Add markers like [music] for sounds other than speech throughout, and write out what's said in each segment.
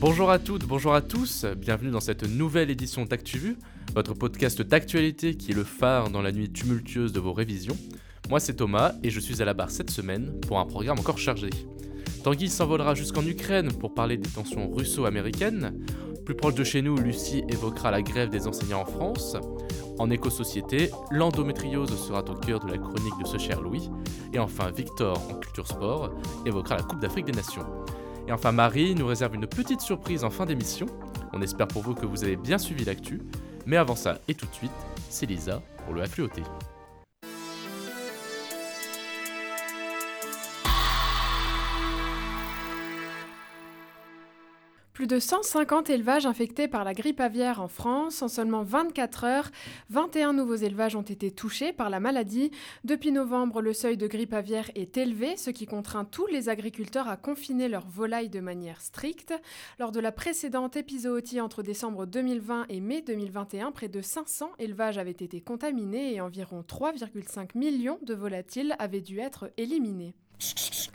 Bonjour à toutes, bonjour à tous, bienvenue dans cette nouvelle édition d'ActuVu, votre podcast d'actualité qui est le phare dans la nuit tumultueuse de vos révisions. Moi c'est Thomas et je suis à la barre cette semaine pour un programme encore chargé. Tanguy s'envolera jusqu'en Ukraine pour parler des tensions russo-américaines. Plus proche de chez nous, Lucie évoquera la grève des enseignants en France. En éco-société, l'endométriose sera au cœur de la chronique de ce cher Louis. Et enfin, Victor, en culture sport, évoquera la Coupe d'Afrique des Nations. Et enfin, Marie nous réserve une petite surprise en fin d'émission. On espère pour vous que vous avez bien suivi l'actu. Mais avant ça, et tout de suite, c'est Lisa pour le FLOT. Plus de 150 élevages infectés par la grippe aviaire en France. En seulement 24 heures, 21 nouveaux élevages ont été touchés par la maladie. Depuis novembre, le seuil de grippe aviaire est élevé, ce qui contraint tous les agriculteurs à confiner leurs volailles de manière stricte. Lors de la précédente épizootie entre décembre 2020 et mai 2021, près de 500 élevages avaient été contaminés et environ 3,5 millions de volatiles avaient dû être éliminés.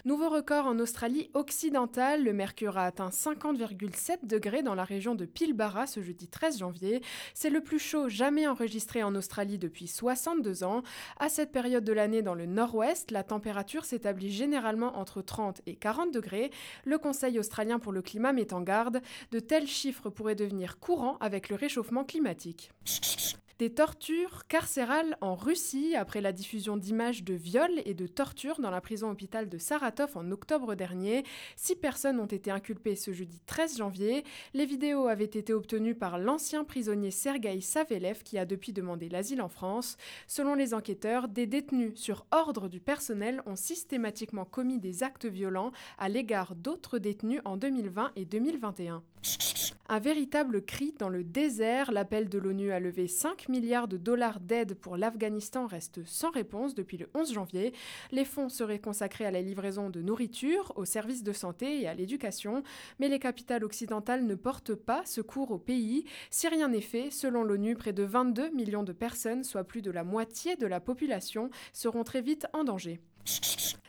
Nouveau record en Australie occidentale, le mercure a atteint 50,7 degrés dans la région de Pilbara ce jeudi 13 janvier. C'est le plus chaud jamais enregistré en Australie depuis 62 ans. À cette période de l'année dans le nord-ouest, la température s'établit généralement entre 30 et 40 degrés. Le Conseil australien pour le climat met en garde, de tels chiffres pourraient devenir courants avec le réchauffement climatique. Des tortures carcérales en Russie après la diffusion d'images de viols et de tortures dans la prison hôpital de Saratov en octobre dernier. Six personnes ont été inculpées ce jeudi 13 janvier. Les vidéos avaient été obtenues par l'ancien prisonnier Sergei Savelev qui a depuis demandé l'asile en France. Selon les enquêteurs, des détenus sur ordre du personnel ont systématiquement commis des actes violents à l'égard d'autres détenus en 2020 et 2021. Un véritable cri dans le désert, l'appel de l'ONU a levé 5 milliards de dollars d'aide pour l'Afghanistan reste sans réponse depuis le 11 janvier. Les fonds seraient consacrés à la livraison de nourriture, aux services de santé et à l'éducation, mais les capitales occidentales ne portent pas secours au pays. Si rien n'est fait, selon l'ONU, près de 22 millions de personnes, soit plus de la moitié de la population, seront très vite en danger.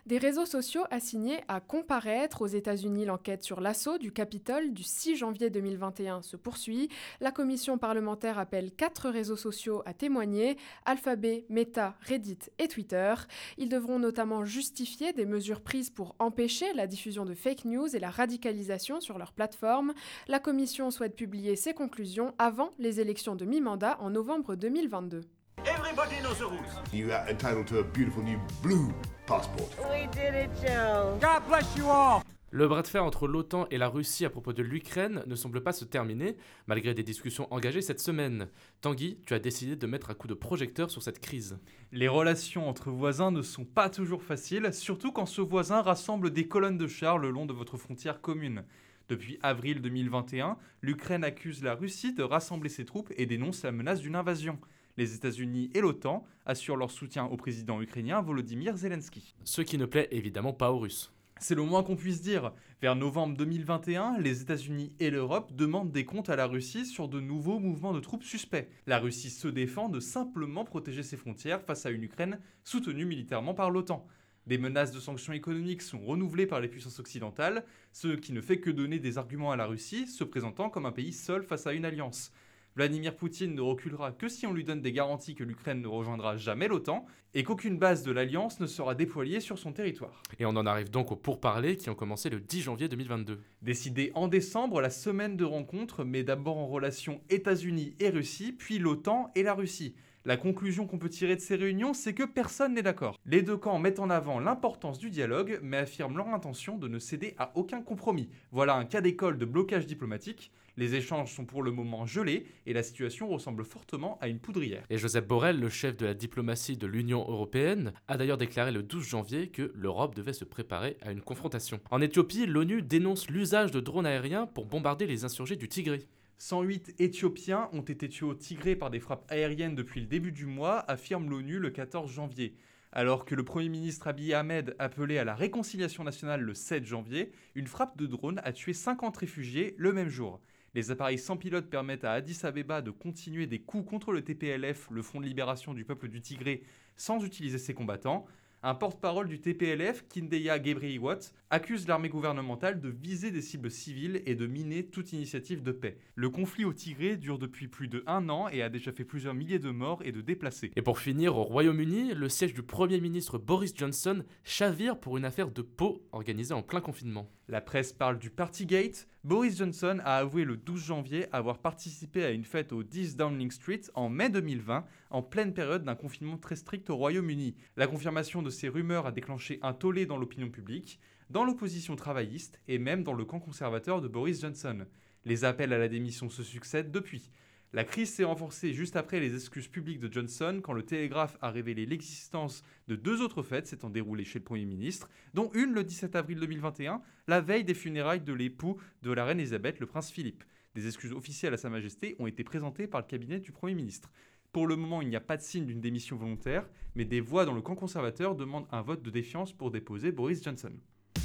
Des réseaux sociaux assignés à comparaître aux États-Unis, l'enquête sur l'assaut du Capitole du 6 janvier 2021 se poursuit. La commission parlementaire appelle quatre réseaux sociaux à témoigner Alphabet, Meta, Reddit et Twitter. Ils devront notamment justifier des mesures prises pour empêcher la diffusion de fake news et la radicalisation sur leur plateforme. La commission souhaite publier ses conclusions avant les élections de mi-mandat en novembre 2022. Everybody knows the rules. You are entitled to a beautiful new blue passport. We did it, Joe. God bless you all. Le bras de fer entre l'OTAN et la Russie à propos de l'Ukraine ne semble pas se terminer, malgré des discussions engagées cette semaine. Tanguy, tu as décidé de mettre un coup de projecteur sur cette crise. Les relations entre voisins ne sont pas toujours faciles, surtout quand ce voisin rassemble des colonnes de chars le long de votre frontière commune. Depuis avril 2021, l'Ukraine accuse la Russie de rassembler ses troupes et dénonce la menace d'une invasion les États-Unis et l'OTAN assurent leur soutien au président ukrainien Volodymyr Zelensky. Ce qui ne plaît évidemment pas aux Russes. C'est le moins qu'on puisse dire. Vers novembre 2021, les États-Unis et l'Europe demandent des comptes à la Russie sur de nouveaux mouvements de troupes suspects. La Russie se défend de simplement protéger ses frontières face à une Ukraine soutenue militairement par l'OTAN. Des menaces de sanctions économiques sont renouvelées par les puissances occidentales, ce qui ne fait que donner des arguments à la Russie, se présentant comme un pays seul face à une alliance. Vladimir Poutine ne reculera que si on lui donne des garanties que l'Ukraine ne rejoindra jamais l'OTAN et qu'aucune base de l'Alliance ne sera déployée sur son territoire. Et on en arrive donc aux pourparlers qui ont commencé le 10 janvier 2022. Décidé en décembre, la semaine de rencontre met d'abord en relation États-Unis et Russie, puis l'OTAN et la Russie. La conclusion qu'on peut tirer de ces réunions, c'est que personne n'est d'accord. Les deux camps mettent en avant l'importance du dialogue, mais affirment leur intention de ne céder à aucun compromis. Voilà un cas d'école de blocage diplomatique. Les échanges sont pour le moment gelés et la situation ressemble fortement à une poudrière. Et Joseph Borrell, le chef de la diplomatie de l'Union européenne, a d'ailleurs déclaré le 12 janvier que l'Europe devait se préparer à une confrontation. En Éthiopie, l'ONU dénonce l'usage de drones aériens pour bombarder les insurgés du Tigré. 108 Éthiopiens ont été tués au Tigré par des frappes aériennes depuis le début du mois, affirme l'ONU le 14 janvier. Alors que le Premier ministre Abiy Ahmed appelait à la réconciliation nationale le 7 janvier, une frappe de drone a tué 50 réfugiés le même jour. Les appareils sans pilote permettent à Addis Abeba de continuer des coups contre le TPLF, le Front de libération du peuple du Tigré, sans utiliser ses combattants. Un porte-parole du TPLF, Kindeya Gebrhiwot, accuse l'armée gouvernementale de viser des cibles civiles et de miner toute initiative de paix. Le conflit au Tigré dure depuis plus de un an et a déjà fait plusieurs milliers de morts et de déplacés. Et pour finir, au Royaume-Uni, le siège du Premier ministre Boris Johnson chavire pour une affaire de peau organisée en plein confinement. La presse parle du Partygate. Boris Johnson a avoué le 12 janvier avoir participé à une fête au 10 Downing Street en mai 2020, en pleine période d'un confinement très strict au Royaume-Uni. La confirmation de ces rumeurs a déclenché un tollé dans l'opinion publique, dans l'opposition travailliste et même dans le camp conservateur de Boris Johnson. Les appels à la démission se succèdent depuis. La crise s'est renforcée juste après les excuses publiques de Johnson quand le Télégraphe a révélé l'existence de deux autres fêtes s'étant déroulées chez le Premier ministre, dont une le 17 avril 2021, la veille des funérailles de l'époux de la reine Elisabeth, le prince Philippe. Des excuses officielles à Sa Majesté ont été présentées par le cabinet du Premier ministre. Pour le moment, il n'y a pas de signe d'une démission volontaire, mais des voix dans le camp conservateur demandent un vote de défiance pour déposer Boris Johnson.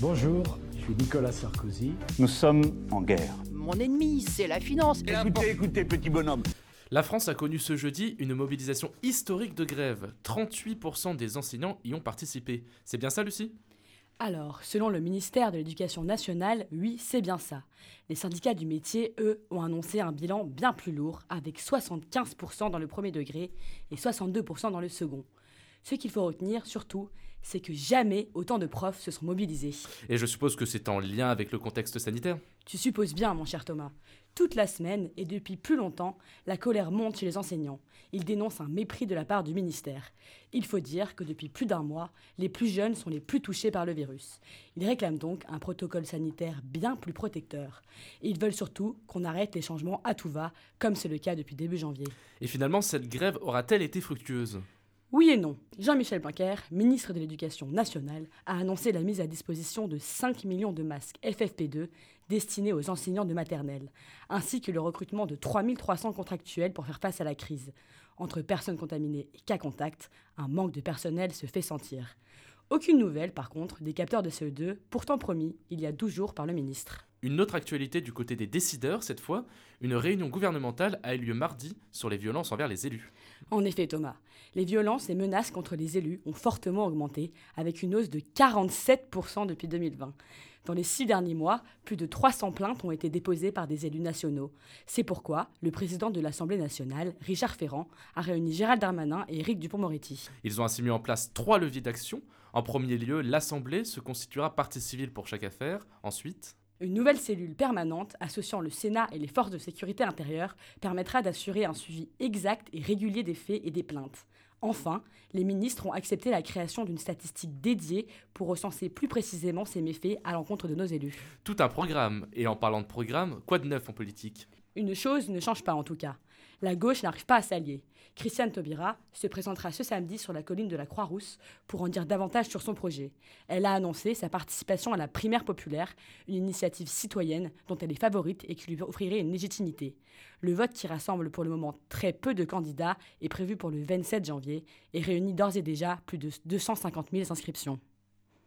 Bonjour, je suis Nicolas Sarkozy. Nous sommes en guerre. Mon ennemi, c'est la finance. Écoutez, écoutez, petit bonhomme. La France a connu ce jeudi une mobilisation historique de grève. 38% des enseignants y ont participé. C'est bien ça, Lucie? Alors, selon le ministère de l'Éducation nationale, oui, c'est bien ça. Les syndicats du métier, eux, ont annoncé un bilan bien plus lourd, avec 75% dans le premier degré et 62% dans le second. Ce qu'il faut retenir, surtout, c'est que jamais autant de profs se sont mobilisés. Et je suppose que c'est en lien avec le contexte sanitaire? Tu supposes bien, mon cher Thomas. Toute la semaine, et depuis plus longtemps, la colère monte chez les enseignants. Ils dénoncent un mépris de la part du ministère. Il faut dire que depuis plus d'un mois, les plus jeunes sont les plus touchés par le virus. Ils réclament donc un protocole sanitaire bien plus protecteur. Et ils veulent surtout qu'on arrête les changements à tout va, comme c'est le cas depuis début janvier. Et finalement, cette grève aura-t-elle été fructueuse? Oui et non. Jean-Michel Blanquer, ministre de l'Éducation nationale, a annoncé la mise à disposition de 5 millions de masques FFP2 destinés aux enseignants de maternelle, ainsi que le recrutement de 3300 contractuels pour faire face à la crise. Entre personnes contaminées et cas contact, un manque de personnel se fait sentir. Aucune nouvelle, par contre, des capteurs de CE2, pourtant promis il y a 12 jours par le ministre. Une autre actualité du côté des décideurs, cette fois, une réunion gouvernementale a eu lieu mardi sur les violences envers les élus. En effet, Thomas, les violences et menaces contre les élus ont fortement augmenté, avec une hausse de 47% depuis 2020. Dans les six derniers mois, plus de 300 plaintes ont été déposées par des élus nationaux. C'est pourquoi le président de l'Assemblée nationale, Richard Ferrand, a réuni Gérald Darmanin et Éric Dupont-Moretti. Ils ont ainsi mis en place trois leviers d'action. En premier lieu, l'Assemblée se constituera partie civile pour chaque affaire. Ensuite, une nouvelle cellule permanente associant le Sénat et les forces de sécurité intérieure permettra d'assurer un suivi exact et régulier des faits et des plaintes. Enfin, les ministres ont accepté la création d'une statistique dédiée pour recenser plus précisément ces méfaits à l'encontre de nos élus. Tout un programme. Et en parlant de programme, quoi de neuf en politique? Une chose ne change pas en tout cas. La gauche n'arrive pas à s'allier. Christiane Taubira se présentera ce samedi sur la colline de la Croix-Rousse pour en dire davantage sur son projet. Elle a annoncé sa participation à la primaire populaire, une initiative citoyenne dont elle est favorite et qui lui offrirait une légitimité. Le vote qui rassemble pour le moment très peu de candidats est prévu pour le 27 janvier et réunit d'ores et déjà plus de 250 000 inscriptions.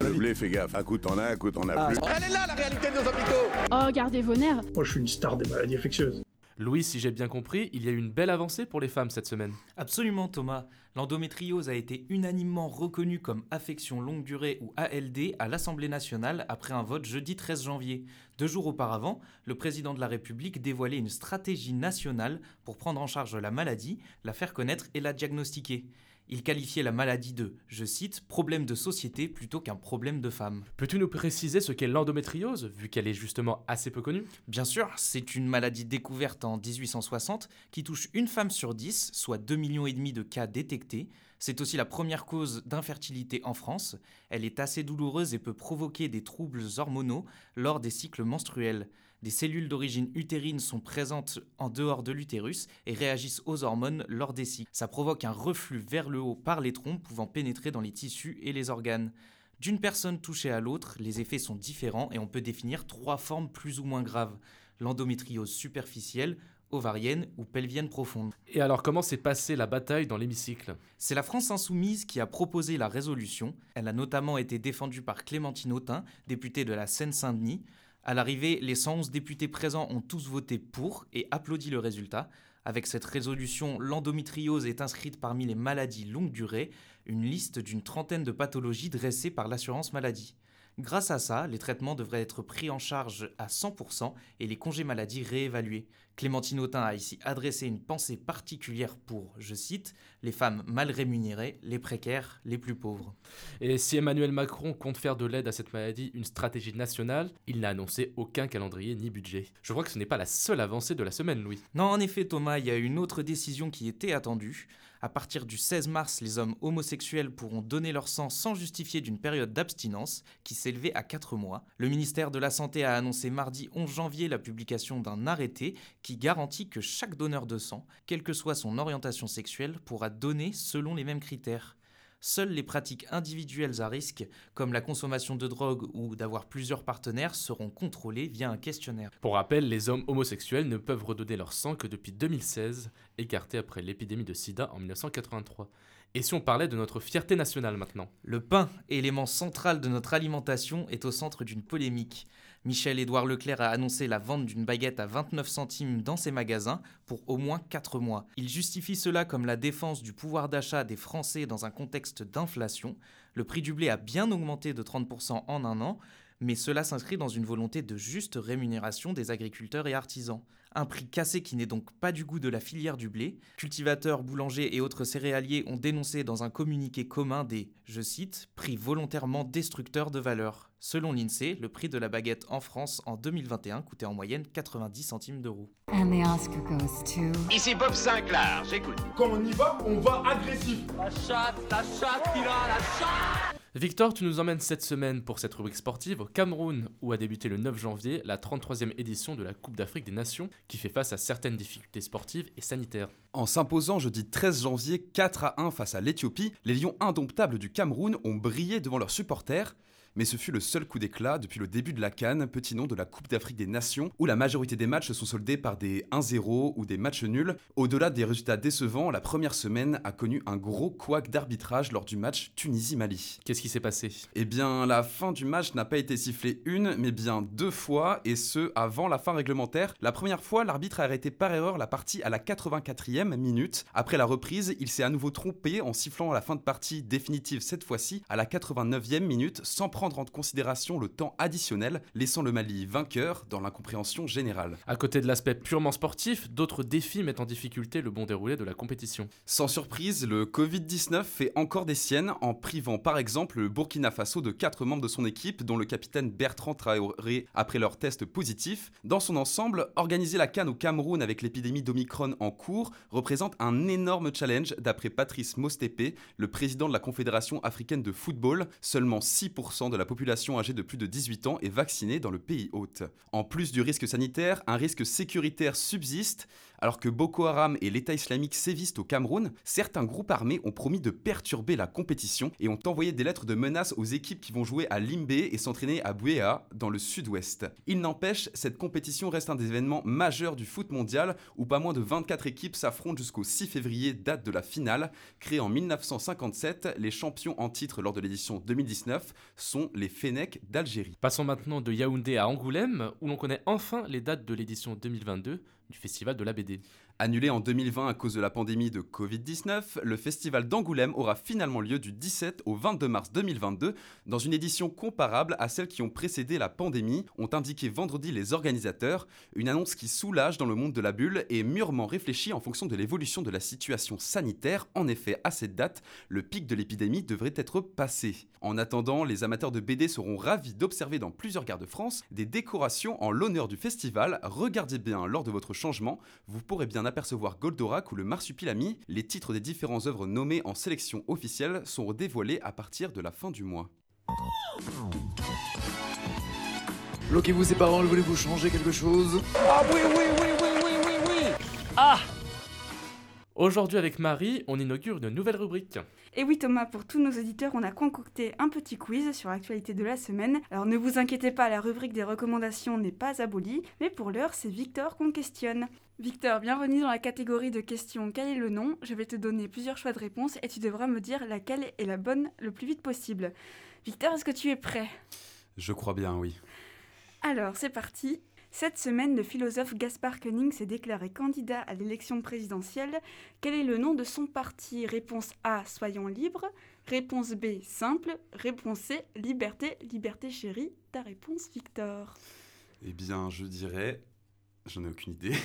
Le blé, fais gaffe. Un coup t'en as, un coup t'en as ah. plus. Elle est là la réalité de nos hôpitaux Oh, gardez vos nerfs Moi je suis une star des maladies infectieuses. Louis, si j'ai bien compris, il y a eu une belle avancée pour les femmes cette semaine. Absolument Thomas. L'endométriose a été unanimement reconnue comme affection longue durée ou ALD à l'Assemblée nationale après un vote jeudi 13 janvier. Deux jours auparavant, le président de la République dévoilait une stratégie nationale pour prendre en charge la maladie, la faire connaître et la diagnostiquer. Il qualifiait la maladie de, je cite, problème de société plutôt qu'un problème de femme. Peux-tu nous préciser ce qu'est l'endométriose, vu qu'elle est justement assez peu connue? Bien sûr, c'est une maladie découverte en 1860 qui touche une femme sur dix, soit 2,5 millions et demi de cas détectés. C'est aussi la première cause d'infertilité en France. Elle est assez douloureuse et peut provoquer des troubles hormonaux lors des cycles menstruels. Des cellules d'origine utérine sont présentes en dehors de l'utérus et réagissent aux hormones lors des cycles. Ça provoque un reflux vers le haut par les trompes pouvant pénétrer dans les tissus et les organes. D'une personne touchée à l'autre, les effets sont différents et on peut définir trois formes plus ou moins graves. L'endométriose superficielle, ovarienne ou pelvienne profonde. Et alors comment s'est passée la bataille dans l'hémicycle? C'est la France insoumise qui a proposé la résolution. Elle a notamment été défendue par Clémentine Autain, députée de la Seine-Saint-Denis. À l'arrivée, les 111 députés présents ont tous voté pour et applaudi le résultat. Avec cette résolution, l'endométriose est inscrite parmi les maladies longue durée, une liste d'une trentaine de pathologies dressées par l'assurance maladie. Grâce à ça, les traitements devraient être pris en charge à 100% et les congés maladie réévalués. Clémentine Autain a ici adressé une pensée particulière pour, je cite, les femmes mal rémunérées, les précaires, les plus pauvres. Et si Emmanuel Macron compte faire de l'aide à cette maladie une stratégie nationale, il n'a annoncé aucun calendrier ni budget. Je crois que ce n'est pas la seule avancée de la semaine, Louis. Non, en effet, Thomas, il y a une autre décision qui était attendue. À partir du 16 mars, les hommes homosexuels pourront donner leur sang sans justifier d'une période d'abstinence qui s'élevait à 4 mois. Le ministère de la Santé a annoncé mardi 11 janvier la publication d'un arrêté qui garantit que chaque donneur de sang, quelle que soit son orientation sexuelle, pourra donner selon les mêmes critères. Seules les pratiques individuelles à risque, comme la consommation de drogue ou d'avoir plusieurs partenaires, seront contrôlées via un questionnaire. Pour rappel, les hommes homosexuels ne peuvent redonner leur sang que depuis 2016, écarté après l'épidémie de sida en 1983. Et si on parlait de notre fierté nationale maintenant? Le pain, élément central de notre alimentation, est au centre d'une polémique. Michel-Édouard Leclerc a annoncé la vente d'une baguette à 29 centimes dans ses magasins pour au moins 4 mois. Il justifie cela comme la défense du pouvoir d'achat des Français dans un contexte d'inflation. Le prix du blé a bien augmenté de 30% en un an, mais cela s'inscrit dans une volonté de juste rémunération des agriculteurs et artisans. Un prix cassé qui n'est donc pas du goût de la filière du blé. Cultivateurs, boulangers et autres céréaliers ont dénoncé dans un communiqué commun des, je cite, prix volontairement destructeurs de valeur. Selon l'INSEE, le prix de la baguette en France en 2021 coûtait en moyenne 90 centimes d'euros. Ici Bob Sinclair, j'écoute. Quand on y va, on va agressif. La chatte, la chatte, il a la chatte Victor, tu nous emmènes cette semaine pour cette rubrique sportive au Cameroun, où a débuté le 9 janvier la 33e édition de la Coupe d'Afrique des Nations, qui fait face à certaines difficultés sportives et sanitaires. En s'imposant jeudi 13 janvier 4 à 1 face à l'Éthiopie, les Lions indomptables du Cameroun ont brillé devant leurs supporters mais ce fut le seul coup d'éclat depuis le début de la Cannes, petit nom de la Coupe d'Afrique des Nations, où la majorité des matchs sont soldés par des 1-0 ou des matchs nuls. Au-delà des résultats décevants, la première semaine a connu un gros couac d'arbitrage lors du match Tunisie-Mali. Qu'est-ce qui s'est passé? Eh bien, la fin du match n'a pas été sifflée une, mais bien deux fois, et ce, avant la fin réglementaire. La première fois, l'arbitre a arrêté par erreur la partie à la 84e minute. Après la reprise, il s'est à nouveau trompé en sifflant la fin de partie définitive cette fois-ci à la 89e minute, sans prendre prendre en considération le temps additionnel, laissant le Mali vainqueur dans l'incompréhension générale. À côté de l'aspect purement sportif, d'autres défis mettent en difficulté le bon déroulé de la compétition. Sans surprise, le Covid-19 fait encore des siennes en privant par exemple le Burkina Faso de quatre membres de son équipe, dont le capitaine Bertrand Traoré après leur test positif. Dans son ensemble, organiser la Cannes au Cameroun avec l'épidémie d'Omicron en cours représente un énorme challenge d'après Patrice Mostépé, le président de la Confédération africaine de football. Seulement 6% de la population âgée de plus de 18 ans est vaccinée dans le pays hôte. En plus du risque sanitaire, un risque sécuritaire subsiste. Alors que Boko Haram et l'État islamique sévissent au Cameroun, certains groupes armés ont promis de perturber la compétition et ont envoyé des lettres de menaces aux équipes qui vont jouer à Limbé et s'entraîner à Bouéa, dans le sud-ouest. Il n'empêche, cette compétition reste un des événements majeurs du foot mondial où pas moins de 24 équipes s'affrontent jusqu'au 6 février, date de la finale. Créée en 1957, les champions en titre lors de l'édition 2019 sont les Fennecs d'Algérie. Passons maintenant de Yaoundé à Angoulême, où l'on connaît enfin les dates de l'édition 2022 du Festival de la BD. Annulé en 2020 à cause de la pandémie de Covid-19, le festival d'Angoulême aura finalement lieu du 17 au 22 mars 2022 dans une édition comparable à celles qui ont précédé la pandémie, ont indiqué vendredi les organisateurs, une annonce qui soulage dans le monde de la bulle et mûrement réfléchie en fonction de l'évolution de la situation sanitaire. En effet, à cette date, le pic de l'épidémie devrait être passé. En attendant, les amateurs de BD seront ravis d'observer dans plusieurs gares de France des décorations en l'honneur du festival. Regardez bien lors de votre changement, vous pourrez bien apercevoir Goldorak ou le Marsupilami, les titres des différentes œuvres nommées en sélection officielle sont dévoilés à partir de la fin du mois. Bloquez-vous ses paroles, voulez-vous changer quelque chose? Ah oui, oui, oui, oui, oui, oui, oui Ah Aujourd'hui avec Marie, on inaugure une nouvelle rubrique. Et oui Thomas, pour tous nos auditeurs, on a concocté un petit quiz sur l'actualité de la semaine. Alors ne vous inquiétez pas, la rubrique des recommandations n'est pas abolie, mais pour l'heure, c'est Victor qu'on questionne. Victor, bienvenue dans la catégorie de questions Quel est le nom? Je vais te donner plusieurs choix de réponse et tu devras me dire laquelle est la bonne le plus vite possible. Victor, est-ce que tu es prêt? Je crois bien, oui. Alors, c'est parti. Cette semaine, le philosophe Gaspard Koenig s'est déclaré candidat à l'élection présidentielle. Quel est le nom de son parti? Réponse A, soyons libres. Réponse B, simple. Réponse C, liberté, liberté chérie. Ta réponse, Victor Eh bien, je dirais. J'en ai aucune idée. [laughs]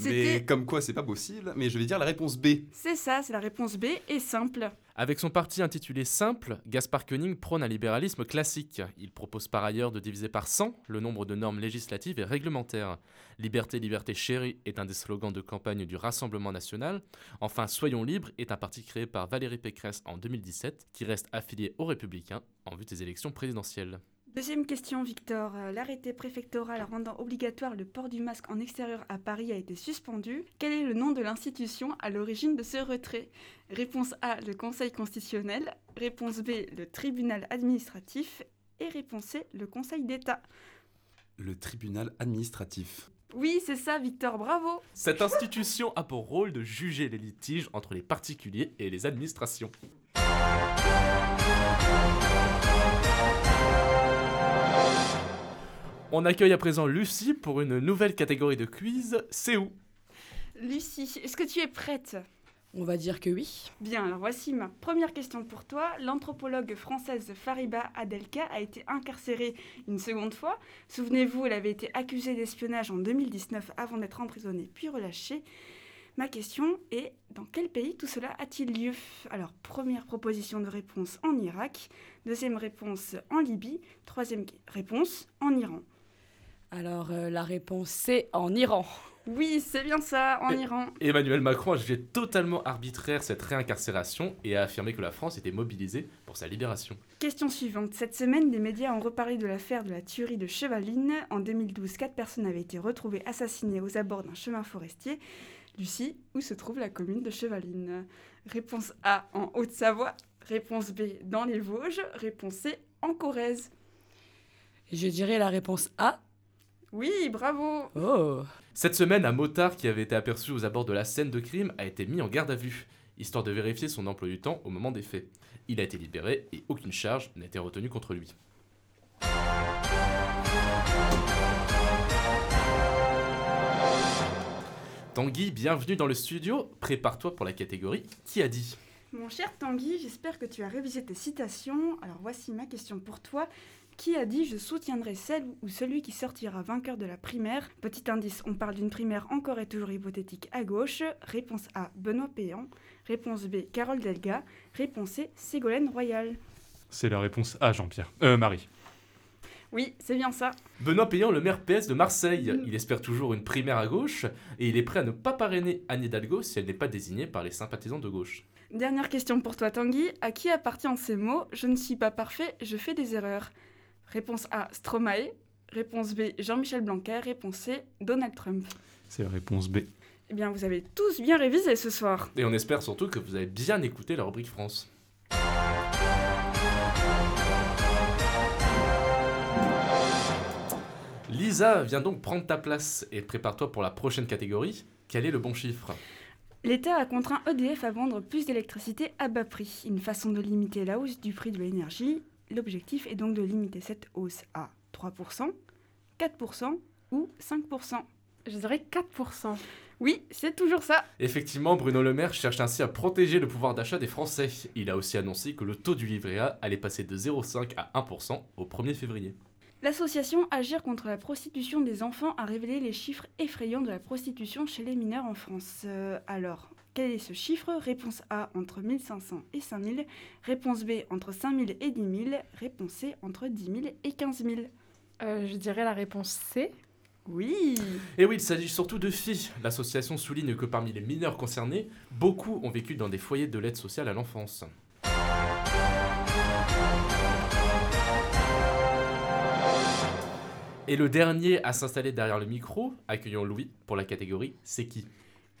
Mais comme quoi, c'est pas possible. Mais je vais dire la réponse B. C'est ça, c'est la réponse B et simple. Avec son parti intitulé Simple, Gaspard Koenig prône un libéralisme classique. Il propose par ailleurs de diviser par 100 le nombre de normes législatives et réglementaires. Liberté, liberté chérie est un des slogans de campagne du Rassemblement national. Enfin, Soyons libres est un parti créé par Valérie Pécresse en 2017 qui reste affilié aux Républicains en vue des élections présidentielles. Deuxième question, Victor. Euh, L'arrêté préfectoral rendant obligatoire le port du masque en extérieur à Paris a été suspendu. Quel est le nom de l'institution à l'origine de ce retrait? Réponse A, le Conseil constitutionnel. Réponse B, le tribunal administratif. Et réponse C, le Conseil d'État. Le tribunal administratif. Oui, c'est ça, Victor, bravo Cette institution a pour rôle de juger les litiges entre les particuliers et les administrations. On accueille à présent Lucie pour une nouvelle catégorie de quiz, c'est où Lucie, est-ce que tu es prête? On va dire que oui. Bien, alors voici ma première question pour toi. L'anthropologue française Fariba Adelka a été incarcérée une seconde fois. Souvenez-vous, elle avait été accusée d'espionnage en 2019 avant d'être emprisonnée puis relâchée. Ma question est dans quel pays tout cela a-t-il lieu? Alors, première proposition de réponse en Irak, deuxième réponse en Libye, troisième réponse en Iran. Alors, euh, la réponse c'est en Iran. Oui, c'est bien ça, en Et- Iran. Emmanuel Macron a jugé totalement arbitraire cette réincarcération et a affirmé que la France était mobilisée pour sa libération. Question suivante. Cette semaine, les médias ont reparlé de l'affaire de la tuerie de Chevaline. En 2012, quatre personnes avaient été retrouvées assassinées aux abords d'un chemin forestier. Lucie, où se trouve la commune de Chevaline? Réponse A, en Haute-Savoie. Réponse B, dans les Vosges. Réponse C, en Corrèze. Je dirais la réponse A. Oui, bravo Oh Cette semaine, un motard qui avait été aperçu aux abords de la scène de crime a été mis en garde à vue, histoire de vérifier son emploi du temps au moment des faits. Il a été libéré et aucune charge n'a été retenue contre lui. Tanguy, bienvenue dans le studio. Prépare-toi pour la catégorie Qui a dit Mon cher Tanguy, j'espère que tu as révisé tes citations. Alors voici ma question pour toi. Qui a dit je soutiendrai celle ou celui qui sortira vainqueur de la primaire? Petit indice, on parle d'une primaire encore et toujours hypothétique à gauche. Réponse A, Benoît Péan. Réponse B, Carole Delga. Réponse C, Ségolène Royal. C'est la réponse A, Jean-Pierre. Euh, Marie. Oui, c'est bien ça. Benoît Payan, le maire PS de Marseille. Il espère toujours une primaire à gauche et il est prêt à ne pas parrainer Anne Hidalgo si elle n'est pas désignée par les sympathisants de gauche. Dernière question pour toi Tanguy. À qui appartiennent ces mots? Je ne suis pas parfait, je fais des erreurs. Réponse A, Stromae. Réponse B, Jean-Michel Blanquer. Réponse C, Donald Trump. C'est la réponse B. Eh bien, vous avez tous bien révisé ce soir. Et on espère surtout que vous avez bien écouté la rubrique France. Lisa, viens donc prendre ta place et prépare-toi pour la prochaine catégorie. Quel est le bon chiffre? L'État a contraint EDF à vendre plus d'électricité à bas prix, une façon de limiter la hausse du prix de l'énergie. L'objectif est donc de limiter cette hausse à 3%, 4% ou 5%. Je dirais 4%. Oui, c'est toujours ça. Effectivement, Bruno Le Maire cherche ainsi à protéger le pouvoir d'achat des Français. Il a aussi annoncé que le taux du livret A allait passer de 0,5 à 1% au 1er février. L'association Agir contre la prostitution des enfants a révélé les chiffres effrayants de la prostitution chez les mineurs en France. Euh, alors, quel est ce chiffre? Réponse A entre 1500 et 5000. Réponse B entre 5000 et 10 000. Réponse C entre 10 000 et 15 000. Euh, je dirais la réponse C. Oui Et oui, il s'agit surtout de filles. L'association souligne que parmi les mineurs concernés, beaucoup ont vécu dans des foyers de l'aide sociale à l'enfance. Et le dernier à s'installer derrière le micro, accueillons Louis pour la catégorie C'est qui?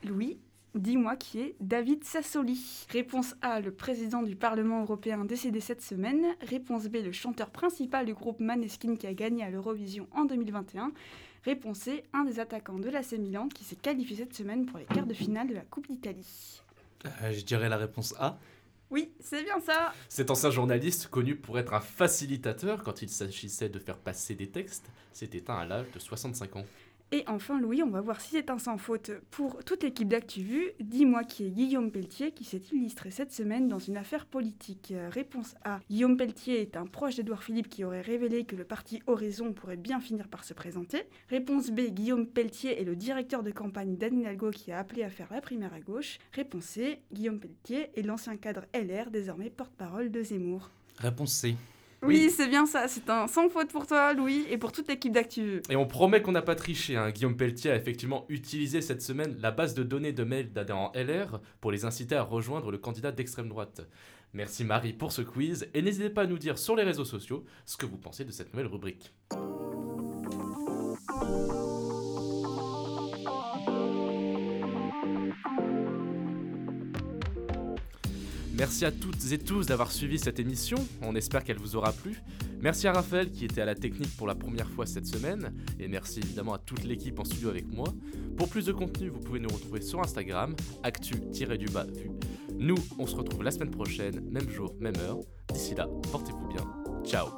Louis, dis-moi qui est David Sassoli. Réponse A, le président du Parlement européen décédé cette semaine. Réponse B, le chanteur principal du groupe Maneskin qui a gagné à l'Eurovision en 2021. Réponse C, un des attaquants de l'AC Milan qui s'est qualifié cette semaine pour les quarts de finale de la Coupe d'Italie. Euh, je dirais la réponse A. Oui, c'est bien ça. Cet ancien journaliste, connu pour être un facilitateur quand il s'agissait de faire passer des textes, s'est éteint à l'âge de 65 ans. Et enfin, Louis, on va voir si c'est un sans faute pour toute l'équipe d'ActuVu. Dis-moi qui est Guillaume Pelletier qui s'est illustré cette semaine dans une affaire politique. Euh, réponse A. Guillaume Pelletier est un proche d'Edouard Philippe qui aurait révélé que le parti Horizon pourrait bien finir par se présenter. Réponse B. Guillaume Pelletier est le directeur de campagne d'Anne Hidalgo qui a appelé à faire la primaire à gauche. Réponse C. Guillaume Pelletier est l'ancien cadre LR, désormais porte-parole de Zemmour. Réponse C. Oui, c'est bien ça. C'est un sans faute pour toi, Louis, et pour toute l'équipe d'ActuVu. Et on promet qu'on n'a pas triché. hein. Guillaume Pelletier a effectivement utilisé cette semaine la base de données de mails d'adhérents LR pour les inciter à rejoindre le candidat d'extrême droite. Merci Marie pour ce quiz et n'hésitez pas à nous dire sur les réseaux sociaux ce que vous pensez de cette nouvelle rubrique. Merci à toutes et tous d'avoir suivi cette émission, on espère qu'elle vous aura plu. Merci à Raphaël qui était à la technique pour la première fois cette semaine, et merci évidemment à toute l'équipe en studio avec moi. Pour plus de contenu, vous pouvez nous retrouver sur Instagram, actu-du-bas vu. Nous, on se retrouve la semaine prochaine, même jour, même heure. D'ici là, portez-vous bien. Ciao